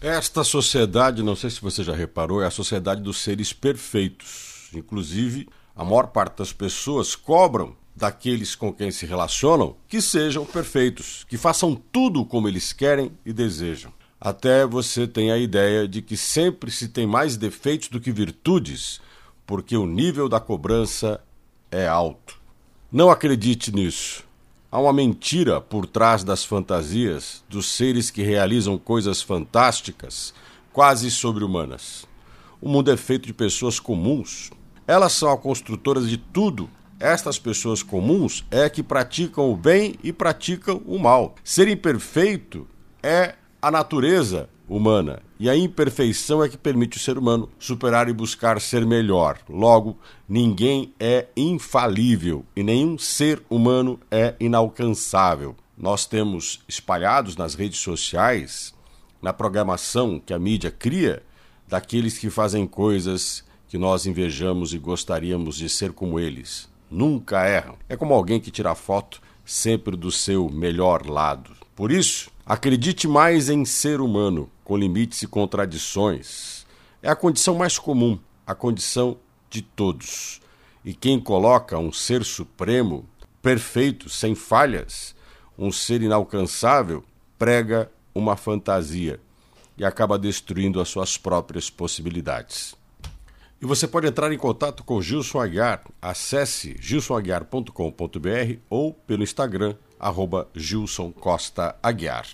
Esta sociedade, não sei se você já reparou, é a sociedade dos seres perfeitos. Inclusive, a maior parte das pessoas cobram daqueles com quem se relacionam que sejam perfeitos, que façam tudo como eles querem e desejam. Até você tem a ideia de que sempre se tem mais defeitos do que virtudes, porque o nível da cobrança é alto. Não acredite nisso. Há uma mentira por trás das fantasias dos seres que realizam coisas fantásticas, quase sobre-humanas. O mundo é feito de pessoas comuns. Elas são as construtoras de tudo. Estas pessoas comuns é que praticam o bem e praticam o mal. Ser imperfeito é a natureza humana. E a imperfeição é que permite o ser humano superar e buscar ser melhor. Logo, ninguém é infalível e nenhum ser humano é inalcançável. Nós temos espalhados nas redes sociais, na programação que a mídia cria, daqueles que fazem coisas que nós invejamos e gostaríamos de ser como eles. Nunca erram. É como alguém que tira foto sempre do seu melhor lado. Por isso, acredite mais em ser humano com limites e contradições. É a condição mais comum, a condição de todos. E quem coloca um ser supremo, perfeito, sem falhas, um ser inalcançável, prega uma fantasia e acaba destruindo as suas próprias possibilidades. E você pode entrar em contato com Gilson Aguiar. Acesse gilsonaguiar.com.br ou pelo Instagram, arroba Gilson Costa Aguiar.